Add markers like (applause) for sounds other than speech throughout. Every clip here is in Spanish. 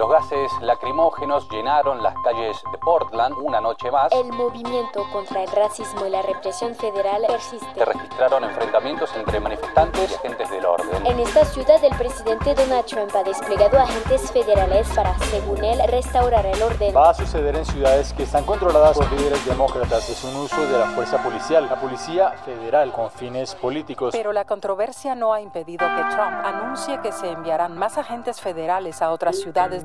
Los gases lacrimógenos llenaron las calles de Portland una noche más. El movimiento contra el racismo y la represión federal persiste. Se registraron enfrentamientos entre manifestantes y agentes del orden. En esta ciudad, el presidente Donald Trump ha desplegado agentes federales para, según él, restaurar el orden. Va a suceder en ciudades que están controladas por líderes demócratas. Es un uso de la fuerza policial, la policía federal, con fines políticos. Pero la controversia no ha impedido que Trump anuncie que se enviarán más agentes federales a otras ciudades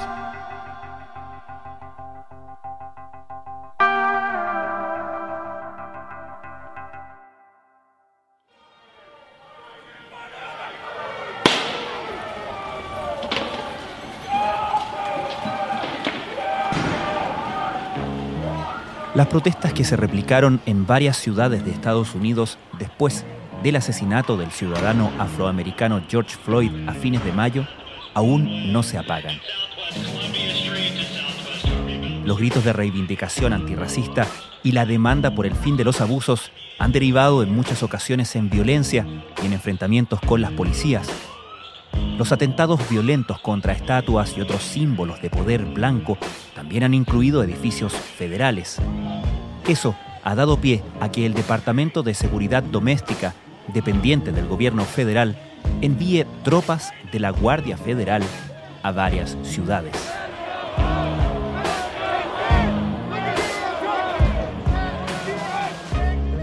Las protestas que se replicaron en varias ciudades de Estados Unidos después del asesinato del ciudadano afroamericano George Floyd a fines de mayo aún no se apagan. Los gritos de reivindicación antirracista y la demanda por el fin de los abusos han derivado en muchas ocasiones en violencia y en enfrentamientos con las policías. Los atentados violentos contra estatuas y otros símbolos de poder blanco también han incluido edificios federales. Eso ha dado pie a que el Departamento de Seguridad Doméstica, dependiente del gobierno federal, envíe tropas de la Guardia Federal a varias ciudades.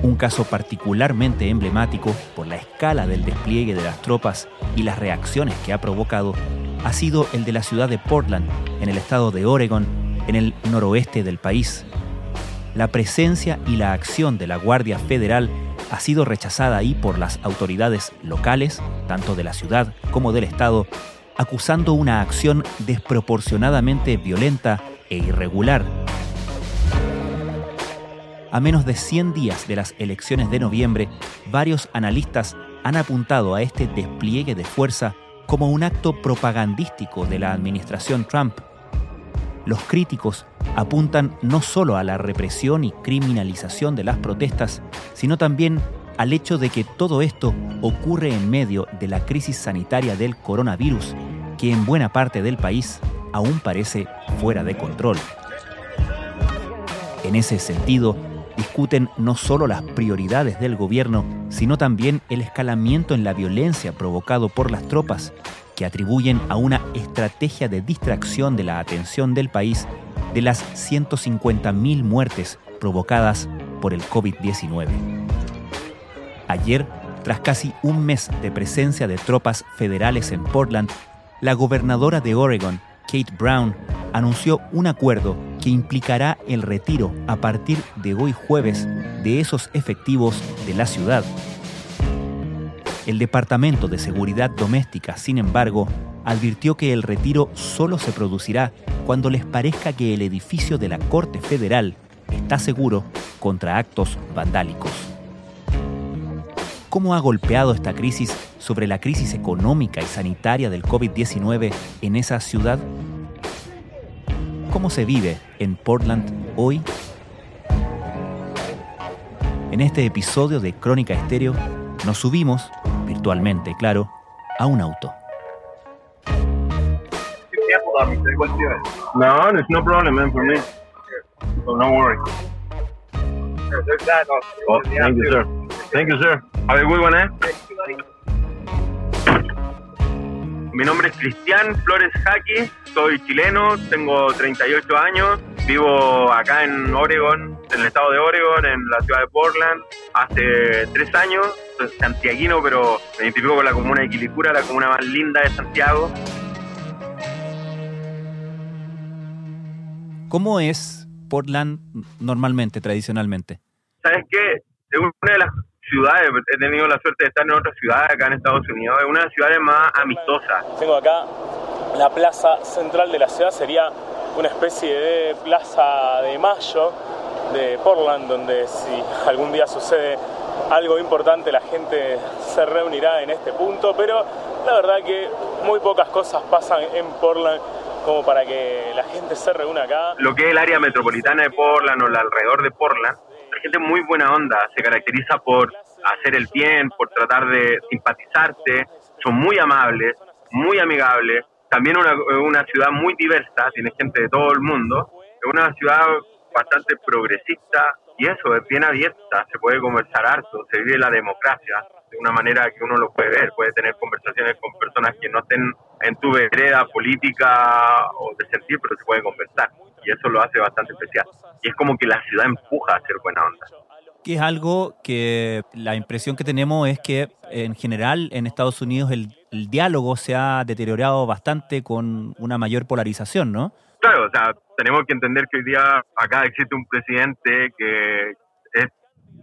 Un caso particularmente emblemático por la escala del despliegue de las tropas y las reacciones que ha provocado ha sido el de la ciudad de Portland, en el estado de Oregon, en el noroeste del país. La presencia y la acción de la Guardia Federal ha sido rechazada ahí por las autoridades locales, tanto de la ciudad como del estado, acusando una acción desproporcionadamente violenta e irregular a menos de 100 días de las elecciones de noviembre, varios analistas han apuntado a este despliegue de fuerza como un acto propagandístico de la administración Trump. Los críticos apuntan no solo a la represión y criminalización de las protestas, sino también al hecho de que todo esto ocurre en medio de la crisis sanitaria del coronavirus, que en buena parte del país aún parece fuera de control. En ese sentido, discuten no solo las prioridades del gobierno, sino también el escalamiento en la violencia provocado por las tropas, que atribuyen a una estrategia de distracción de la atención del país de las 150.000 muertes provocadas por el COVID-19. Ayer, tras casi un mes de presencia de tropas federales en Portland, la gobernadora de Oregon, Kate Brown, anunció un acuerdo que implicará el retiro a partir de hoy jueves de esos efectivos de la ciudad. El Departamento de Seguridad Doméstica, sin embargo, advirtió que el retiro solo se producirá cuando les parezca que el edificio de la Corte Federal está seguro contra actos vandálicos. ¿Cómo ha golpeado esta crisis sobre la crisis económica y sanitaria del COVID-19 en esa ciudad? ¿Cómo se vive en Portland hoy? En este episodio de Crónica Estéreo nos subimos, virtualmente claro, a un auto. No, there's no problem, man, for me. So no worry. Oh, thank you, sir. Thank you, sir. Have a good one, eh? Mi nombre es Cristian Flores Jaqui, soy chileno, tengo 38 años, vivo acá en Oregon, en el estado de Oregon, en la ciudad de Portland, hace tres años, soy santiaguino, pero me identifico con la comuna de Quilicura, la comuna más linda de Santiago. ¿Cómo es Portland normalmente, tradicionalmente? ¿Sabes qué? Es una de las ciudades, he tenido la suerte de estar en otras ciudades acá en Estados Unidos, es una de las ciudades más amistosas. Tengo acá la plaza central de la ciudad, sería una especie de plaza de mayo de Portland, donde si algún día sucede algo importante la gente se reunirá en este punto, pero la verdad que muy pocas cosas pasan en Portland como para que la gente se reúna acá. Lo que es el área metropolitana de Portland o el alrededor de Portland, la gente muy buena onda, se caracteriza por hacer el bien, por tratar de simpatizarte, son muy amables, muy amigables, también una, una ciudad muy diversa, tiene gente de todo el mundo, es una ciudad bastante progresista y eso, es bien abierta, se puede conversar harto, se vive la democracia de una manera que uno lo puede ver, puede tener conversaciones con personas que no estén en tu vereda política o de sentir, pero se puede conversar y eso lo hace bastante especial. Y es como que la ciudad empuja a ser buena onda. Que es algo que la impresión que tenemos es que en general en Estados Unidos el, el diálogo se ha deteriorado bastante con una mayor polarización, ¿no? Claro, o sea, tenemos que entender que hoy día acá existe un presidente que es,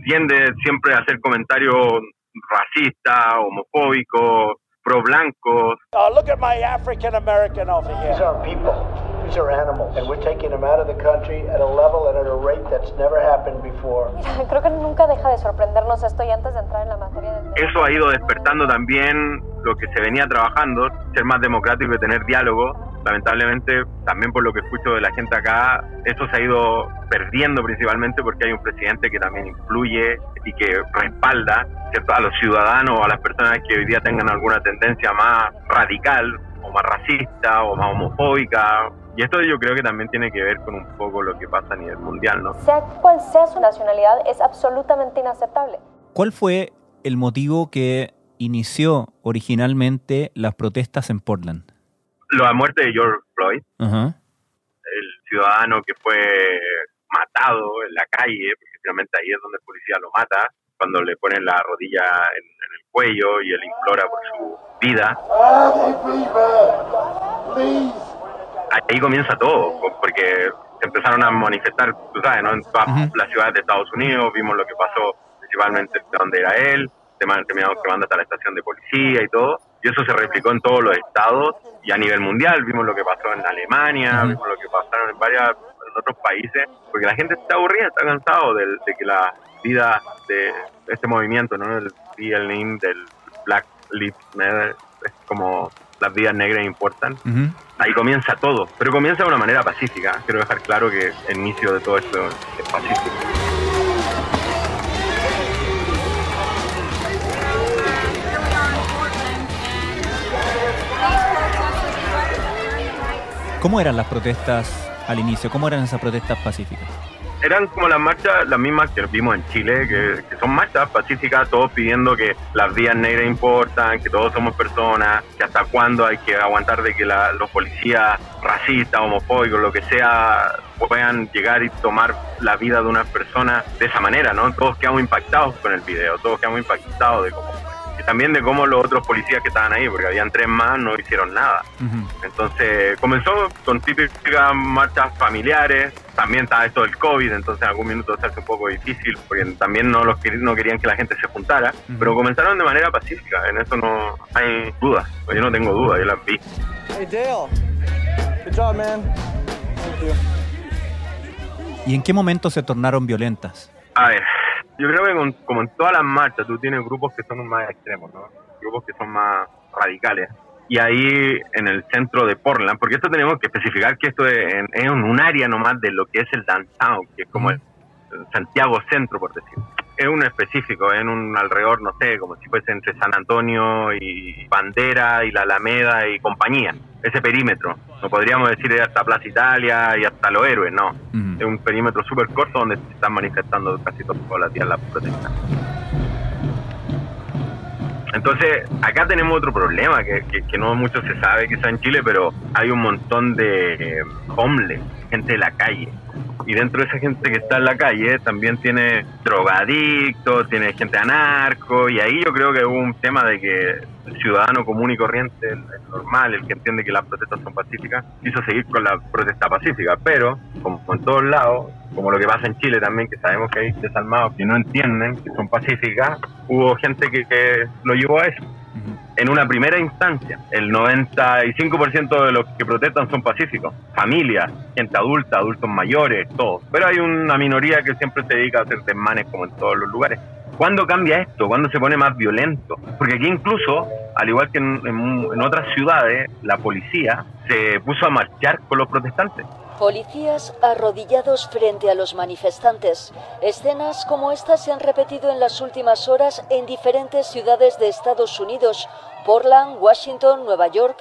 tiende siempre a hacer comentarios racistas, homofóbicos, pro blancos. Oh, look at my African American over here. These are people. These are animals. And we're taking them out of the country at a level and at a rate that's never happened before. Mira, creo que nunca deja de sorprendernos esto y antes de entrar en la materia del Eso ha ido despertando también lo que se venía trabajando, ser más democrático y tener diálogo. Lamentablemente, también por lo que escucho de la gente acá, eso se ha ido perdiendo principalmente porque hay un presidente que también influye y que respalda ¿cierto? a los ciudadanos o a las personas que hoy día tengan alguna tendencia más radical o más racista o más homofóbica. Y esto yo creo que también tiene que ver con un poco lo que pasa a nivel mundial, ¿no? Sea cual sea su nacionalidad, es absolutamente inaceptable. ¿Cuál fue el motivo que inició originalmente las protestas en Portland? La muerte de George Floyd, el ciudadano que fue matado en la calle, porque finalmente ahí es donde el policía lo mata, cuando le ponen la rodilla en, en el cuello y él implora por su vida. Ahí comienza todo, porque se empezaron a manifestar, tú sabes, ¿no? en todas Ujú. las ciudades de Estados Unidos, vimos lo que pasó principalmente donde era él, terminaron quemando hasta la estación de policía y todo, y eso se replicó en todos los estados y a nivel mundial, vimos lo que pasó en Alemania, vimos lo que pasaron en varias en otros países, porque la gente está aburrida, está cansado de, que la vida de este movimiento, ¿no? El BLM, del Black Lives Matter, es como las vidas negras importan. Ahí comienza todo, pero comienza de una manera pacífica. Quiero dejar claro que el inicio de todo esto es pacífico. ¿Cómo eran las protestas al inicio? ¿Cómo eran esas protestas pacíficas? Eran como las marchas, las mismas que vimos en Chile, que, que son marchas pacíficas, todos pidiendo que las vías negras importan, que todos somos personas, que hasta cuándo hay que aguantar de que la- los policías racistas, homofóbicos, lo que sea, puedan llegar y tomar la vida de una persona de esa manera, ¿no? Todos quedamos impactados con el video, todos quedamos impactados de cómo también de cómo los otros policías que estaban ahí, porque habían tres más, no hicieron nada. Ujú. Entonces comenzó con típicas marchas familiares, también estaba esto del COVID, entonces en algún minuto se hace un poco difícil, porque también no, los no querían que la gente se juntara, pero comenzaron de manera pacífica, en eso no hay dudas, yo no tengo dudas, yo las vi. Hey, Dale. Good job, man. Thank you. ¿Y en qué momento se tornaron violentas? A ver, yo creo que con- como en todas las marchas, tú tienes grupos que son más extremos, ¿no? Grupos que son más radicales. Y ahí en el centro de Portland, porque esto tenemos que especificar que esto es en, es un área nomás de lo que es el downtown, que es como el, Santiago Centro, por decir. Es un específico, es en un alrededor, no sé, como si fuese entre San Antonio y Bandera y la Alameda y compañía. Ese perímetro. No podríamos decir hasta Plaza Italia y hasta Los Héroes, no es un perímetro súper corto donde se están manifestando casi todos los días las protestas. Entonces, acá tenemos otro problema que, que- que no mucho se sabe quizá en Chile, pero hay un montón de eh, homeless, gente de la calle. Y dentro de esa gente que está en la calle también tiene drogadictos, tiene gente anarco, y ahí yo creo que hubo un tema de que el ciudadano común y corriente, el, normal, el que entiende que las protestas son pacíficas, quiso seguir con la protesta pacífica, pero como en todos lados, como lo que pasa en Chile también, que sabemos que hay desalmados que no entienden que son pacíficas, hubo gente que, que lo llevó a eso en una primera instancia, el 95% de los que protestan son pacíficos, familias, gente adulta, adultos mayores, todos. Pero hay una minoría que siempre se dedica a hacer desmanes como en todos los lugares. ¿Cuándo cambia esto? ¿Cuándo se pone más violento? Porque aquí incluso, al igual que en, en otras ciudades, la policía se puso a marchar con los protestantes. Policías arrodillados frente a los manifestantes. Escenas como estas se han repetido en las últimas horas en diferentes ciudades de Estados Unidos, Portland, Washington, Nueva York.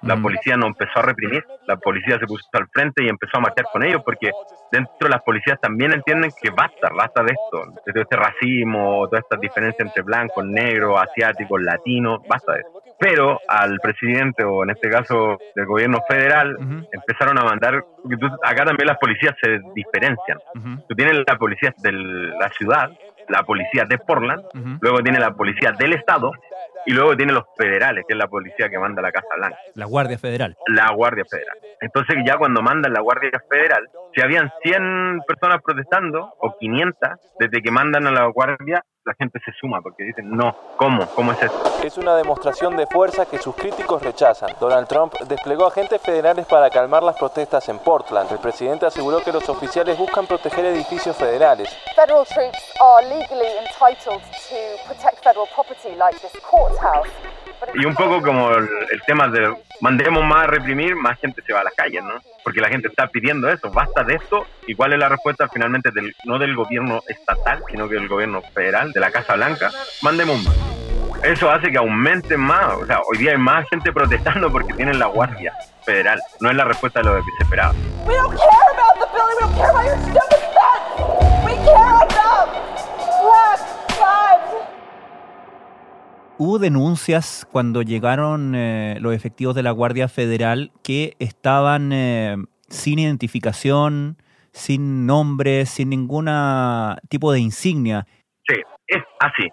La policía no empezó a reprimir, la policía se puso al frente y empezó a marchar con ellos porque dentro de las policías también entienden que basta, basta de esto, de este racismo, todas estas diferencias entre blancos, negros, asiáticos, latinos, basta de eso pero al presidente o en este caso del gobierno federal empezaron a mandar, acá también las policías se diferencian. Tú tienes la policía de la ciudad, la policía de Portland, luego tiene la policía del estado y luego tiene los federales, que es la policía que manda la Casa Blanca. La Guardia Federal. La Guardia Federal. Entonces ya cuando mandan la Guardia Federal, si habían 100 personas protestando o 500, desde que mandan a la Guardia la gente se suma porque dicen, no, ¿cómo? ¿Cómo es eso? Es una demostración de fuerza que sus críticos rechazan. Donald Trump desplegó agentes federales para calmar las protestas en Portland. El presidente aseguró que los oficiales buscan proteger edificios federales. Federal troops are legally entitled to protect federal property like this Y un poco como el, tema de mandemos más a reprimir, más gente se va a las calles, ¿no? Porque la gente está pidiendo eso, basta de esto. ¿Y cuál es la respuesta finalmente del, no del gobierno estatal, sino que del gobierno federal, de la Casa Blanca? Mandemos más. Eso hace que aumente más. O sea, hoy día hay más gente protestando porque tienen la Guardia Federal. No es la respuesta de lo que se esperaba. We don't care about the building, we don't care about your stupid. We care Hubo denuncias cuando llegaron eh, los efectivos de la Guardia Federal que estaban eh, sin identificación, sin nombre, sin ningún tipo de insignia. Sí, es así.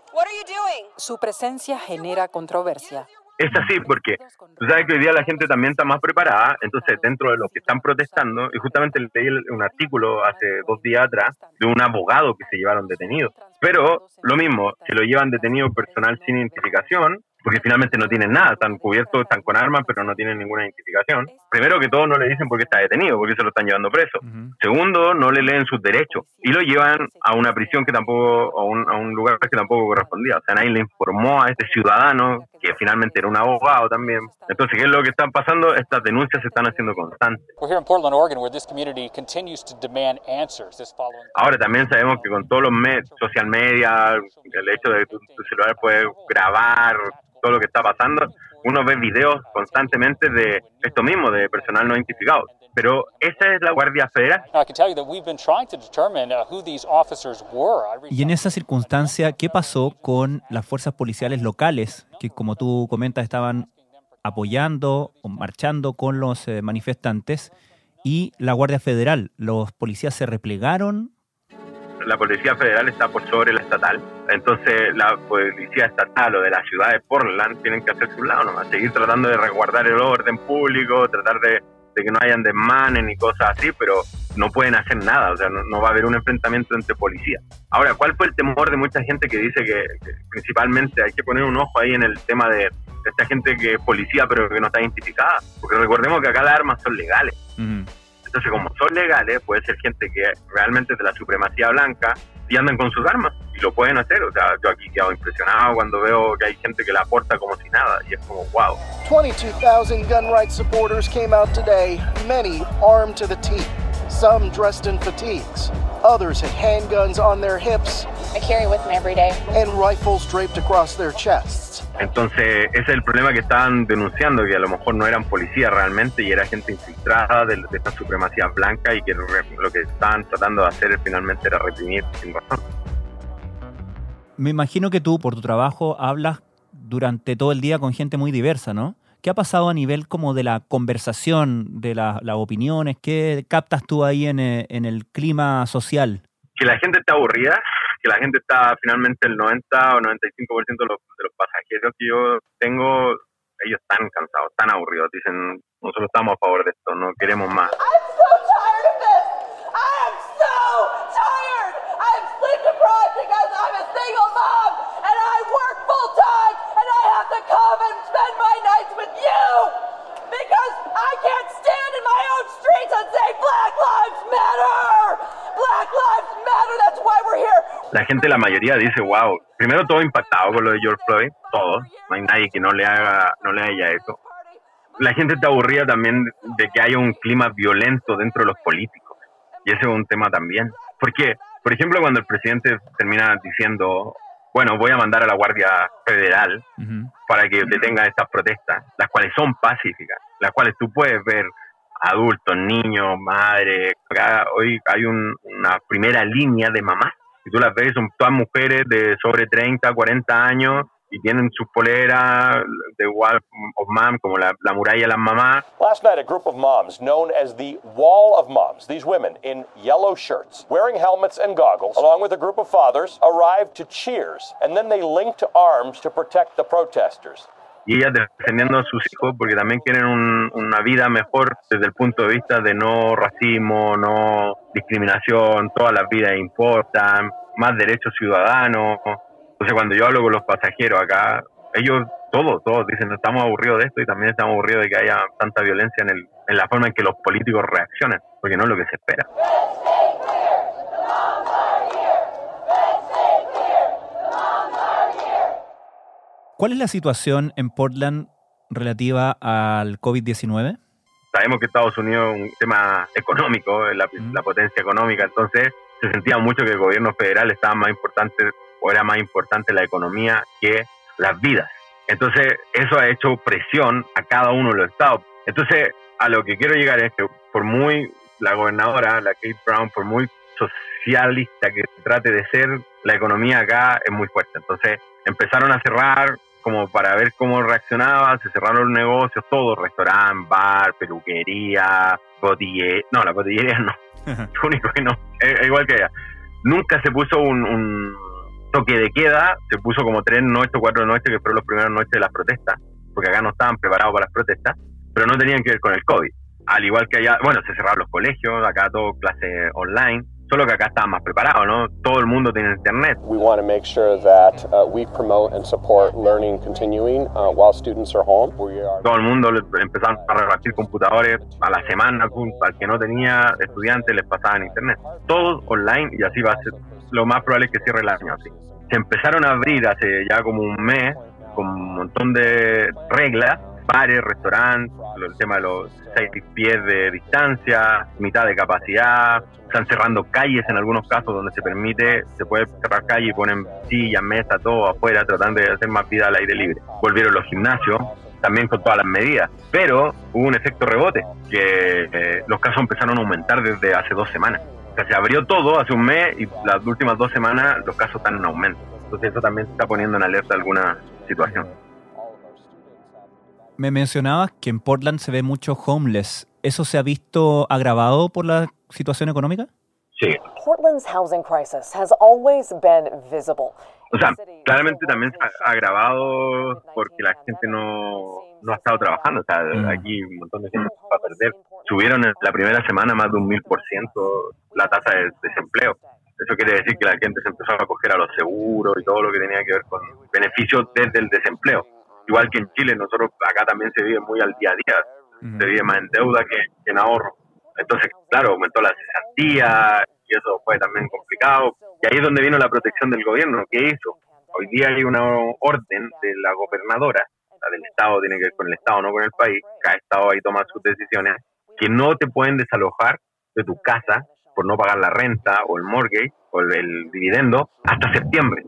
Su presencia genera controversia. Es así porque tú sabes que hoy día la gente también está más preparada, entonces dentro de los que están protestando, y justamente leí un artículo hace dos días atrás de un abogado que se llevaron detenido. Pero lo mismo, si lo llevan detenido personal sin identificación, porque finalmente no tienen nada, están cubiertos, están con armas, pero no tienen ninguna identificación. Primero que todo, no le dicen por qué está detenido, porque se lo están llevando preso. Segundo, no le leen sus derechos y lo llevan a una prisión que tampoco, a un, a un lugar que tampoco correspondía. O sea, nadie le informó a este ciudadano que finalmente era un abogado también. Entonces, ¿qué es lo que está pasando? Estas denuncias se están haciendo constantes. Ahora también sabemos que con todos los medios, social media, el hecho de que tu, tu celular puede grabar todo lo que está pasando, uno ve videos constantemente de esto mismo, de personal no identificado. Pero esa es la Guardia Federal. Y en esa circunstancia, ¿qué pasó con las fuerzas policiales locales que, como tú comentas, estaban apoyando o marchando con los eh, manifestantes y la Guardia Federal? ¿Los policías se replegaron? la Policía Federal está por sobre la estatal. Entonces la Policía Estatal o de la ciudad de Portland tienen que hacer su lado nomás, seguir tratando de resguardar el orden público, tratar de, que no hayan desmanes ni cosas así, pero no pueden hacer nada, o sea, no, va a haber un enfrentamiento entre policías. Ahora, ¿cuál fue el temor de mucha gente que dice que, principalmente hay que poner un ojo ahí en el tema de esta gente que es policía pero que no está identificada? Porque recordemos que acá las armas son legales. Entonces, como son legales, puede ser gente que realmente es de la supremacía blanca y andan con sus armas y lo pueden hacer. O sea, yo aquí quedo impresionado cuando veo que hay gente que la aporta como si nada y es como wow. 22,000 gun rights supporters came out today, many armed to the teeth, some dressed in fatigues. Others had handguns on their hips. I carry with me every day. And rifles draped across their chests. Entonces, ese es el problema que estaban denunciando, que a lo mejor no eran policías realmente y era gente infiltrada de, esta supremacía blanca y que lo que estaban tratando de hacer finalmente era reprimir sin razón. Me imagino que tú, por tu trabajo, hablas durante todo el día con gente muy diversa, ¿no? ¿Qué ha pasado a nivel como de la conversación, de las opiniones? ¿Qué captas tú ahí en, eh, en el clima social? Que la gente está aburrida, que la gente está finalmente el 90 o 95% de los, de los pasajeros que yo tengo, ellos están cansados, están aburridos. Dicen, nosotros estamos a favor de esto, no queremos más. Gente, la mayoría dice, wow, primero todo impactado con lo de George Floyd, todos, no hay nadie que no le haga, no le haya eso. La gente está aburrida también de que haya un clima violento dentro de los políticos, y ese es un tema también. Porque, por ejemplo, cuando el presidente termina diciendo, bueno, voy a mandar a la Guardia Federal para que detenga estas protestas, las cuales son pacíficas, las cuales tú puedes ver adultos, niños, madres. Acá hoy hay una primera línea de mamás. Si tú las ves, son todas mujeres de sobre 30, 40 años y tienen sus poleras de Wall of Mom, como la, la muralla de las mamás. Last night, a group of moms known as the Wall of Moms, these women in yellow shirts, wearing helmets and goggles, along with a group of fathers, arrived to cheers, and then they linked arms to protect the protesters y ellas defendiendo a sus hijos porque también quieren una vida mejor desde el punto de vista de no racismo, no discriminación, todas las vidas importan, más derechos ciudadanos. Entonces cuando yo hablo con los pasajeros acá, ellos todos, todos dicen estamos aburridos de esto y también estamos aburridos de que haya tanta violencia en, el, en la forma en que los políticos reaccionan, porque no es lo que se espera. ¿Cuál es la situación en Portland relativa al COVID-19? Sabemos que Estados Unidos es un tema económico, la, la potencia económica, entonces se sentía mucho que el gobierno federal estaba más importante o era más importante la economía que las vidas. Entonces eso ha hecho presión a cada uno de los estados. Entonces a lo que quiero llegar es que por muy la gobernadora, la Kate Brown, por muy socialista que trate de ser, la economía acá es muy fuerte. Entonces empezaron a cerrar como para ver cómo reaccionaba, se cerraron los negocios, todo, restaurante, bar, peluquería, botillería, no, la botillería no, (laughs) lo único que no, es, igual que ella. Nunca se puso un, toque de queda, se puso como tres noches o cuatro noches, que fueron las primeras noches de las protestas, porque acá no estaban preparados para las protestas, pero no tenían que ver con el COVID. Al igual que allá, bueno, se cerraron los colegios, acá todo clase online, solo que acá está más preparado, ¿no? Todo el mundo tiene internet. We want to make sure that uh, we promote and support learning continuing uh, while students are home. Todo el mundo empezaron a repartir computadores a la semana, al que no tenía estudiantes les pasaban internet. Todo online y así va a ser. Lo más probable es que cierre el año así. Se empezaron a abrir hace ya como un mes con un montón de reglas bares, restaurantes, el tema de los seis pies de distancia, mitad de capacidad, están cerrando calles en algunos casos donde se permite, se puede cerrar calle y ponen sillas, mesas, todo afuera, tratando de hacer más vida al aire libre. Volvieron los gimnasios, también con todas las medidas, pero hubo un efecto rebote, que eh, los casos empezaron a aumentar desde hace dos semanas. O sea, se abrió todo hace un mes y las últimas dos semanas los casos están en aumento. Entonces eso también está poniendo en alerta alguna situación. Me mencionabas que en Portland se ve mucho homeless. ¿Eso se ha visto agravado por la situación económica? Sí. Portland's housing crisis has always been visible. O sea, claramente también se ha agravado porque la gente no, no ha estado trabajando. O sea, mm. aquí un montón de gente va a perder. Subieron en la primera semana más de un mil por ciento la tasa de desempleo. Eso quiere decir que la gente se empezó a acoger a los seguros y todo lo que tenía que ver con beneficios desde el desempleo igual que en Chile, nosotros acá también se vive muy al día a día, se vive más en deuda que, en ahorro. Entonces, claro, aumentó la cesantía y eso fue también complicado. Y ahí es donde vino la protección del gobierno. ¿Qué hizo? Hoy día hay una orden de la gobernadora, la del Estado, tiene que ver con el Estado, no con el país. Cada Estado ahí toma sus decisiones, que no te pueden desalojar de tu casa por no pagar la renta o el mortgage o el dividendo hasta septiembre.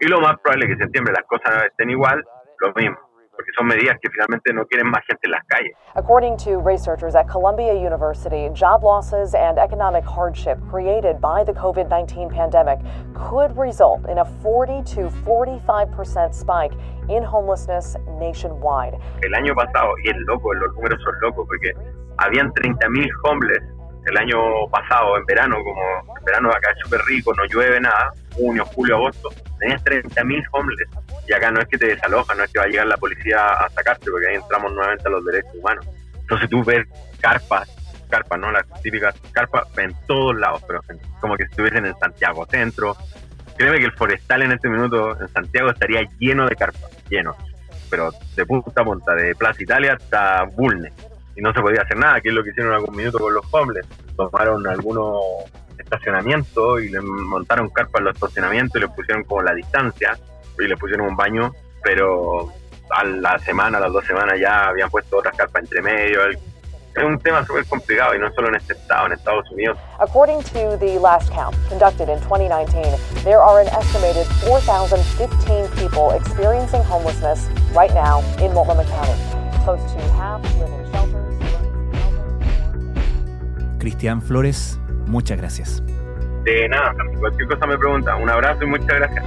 Y lo más probable es que en septiembre las cosas estén igual lo mismo. porque son medidas que finalmente no quieren más gente en las calles. According to researchers at Columbia University, job losses and economic hardship created by the COVID-19 pandemic could result in a 40 to 45% spike in homelessness nationwide. El año pasado, y es loco, los números son locos, porque habían 30.000 homeless el año pasado, en verano, como el verano acá es súper rico, no llueve nada, junio, julio, agosto, tenías 30.000 homeless. Y acá no es que te desalojan, no es que va a llegar la policía a sacarte, porque ahí entramos nuevamente a los derechos humanos. Entonces tú ves carpas, carpas, ¿no? Las típicas carpas en todos lados, pero como que estuviesen en Santiago Centro. Créeme que el forestal en este minuto en Santiago estaría lleno de carpas, lleno. Pero de punta a punta, de Plaza Italia hasta Bulnes y no se podía hacer nada, que es lo que hicieron algún minuto con los homeless. Tomaron algunos estacionamientos y le montaron carpas en los estacionamientos y le pusieron como la distancia y le pusieron un baño, pero a la semana, a las dos semanas ya habían puesto otras carpas entre medio. Es un tema súper complicado y no solo en este estado, en Estados Unidos. According to the last count conducted in 2019, there are an estimated 4,015 people experiencing homelessness right now in Multnomah County. Close to half live in shelters. Cristian Flores, muchas gracias. De nada, cualquier cosa me pregunta. Un abrazo y muchas gracias.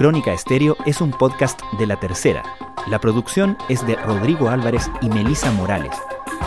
Crónica Estéreo es un podcast de La Tercera. La producción es de Rodrigo Álvarez y Melisa Morales.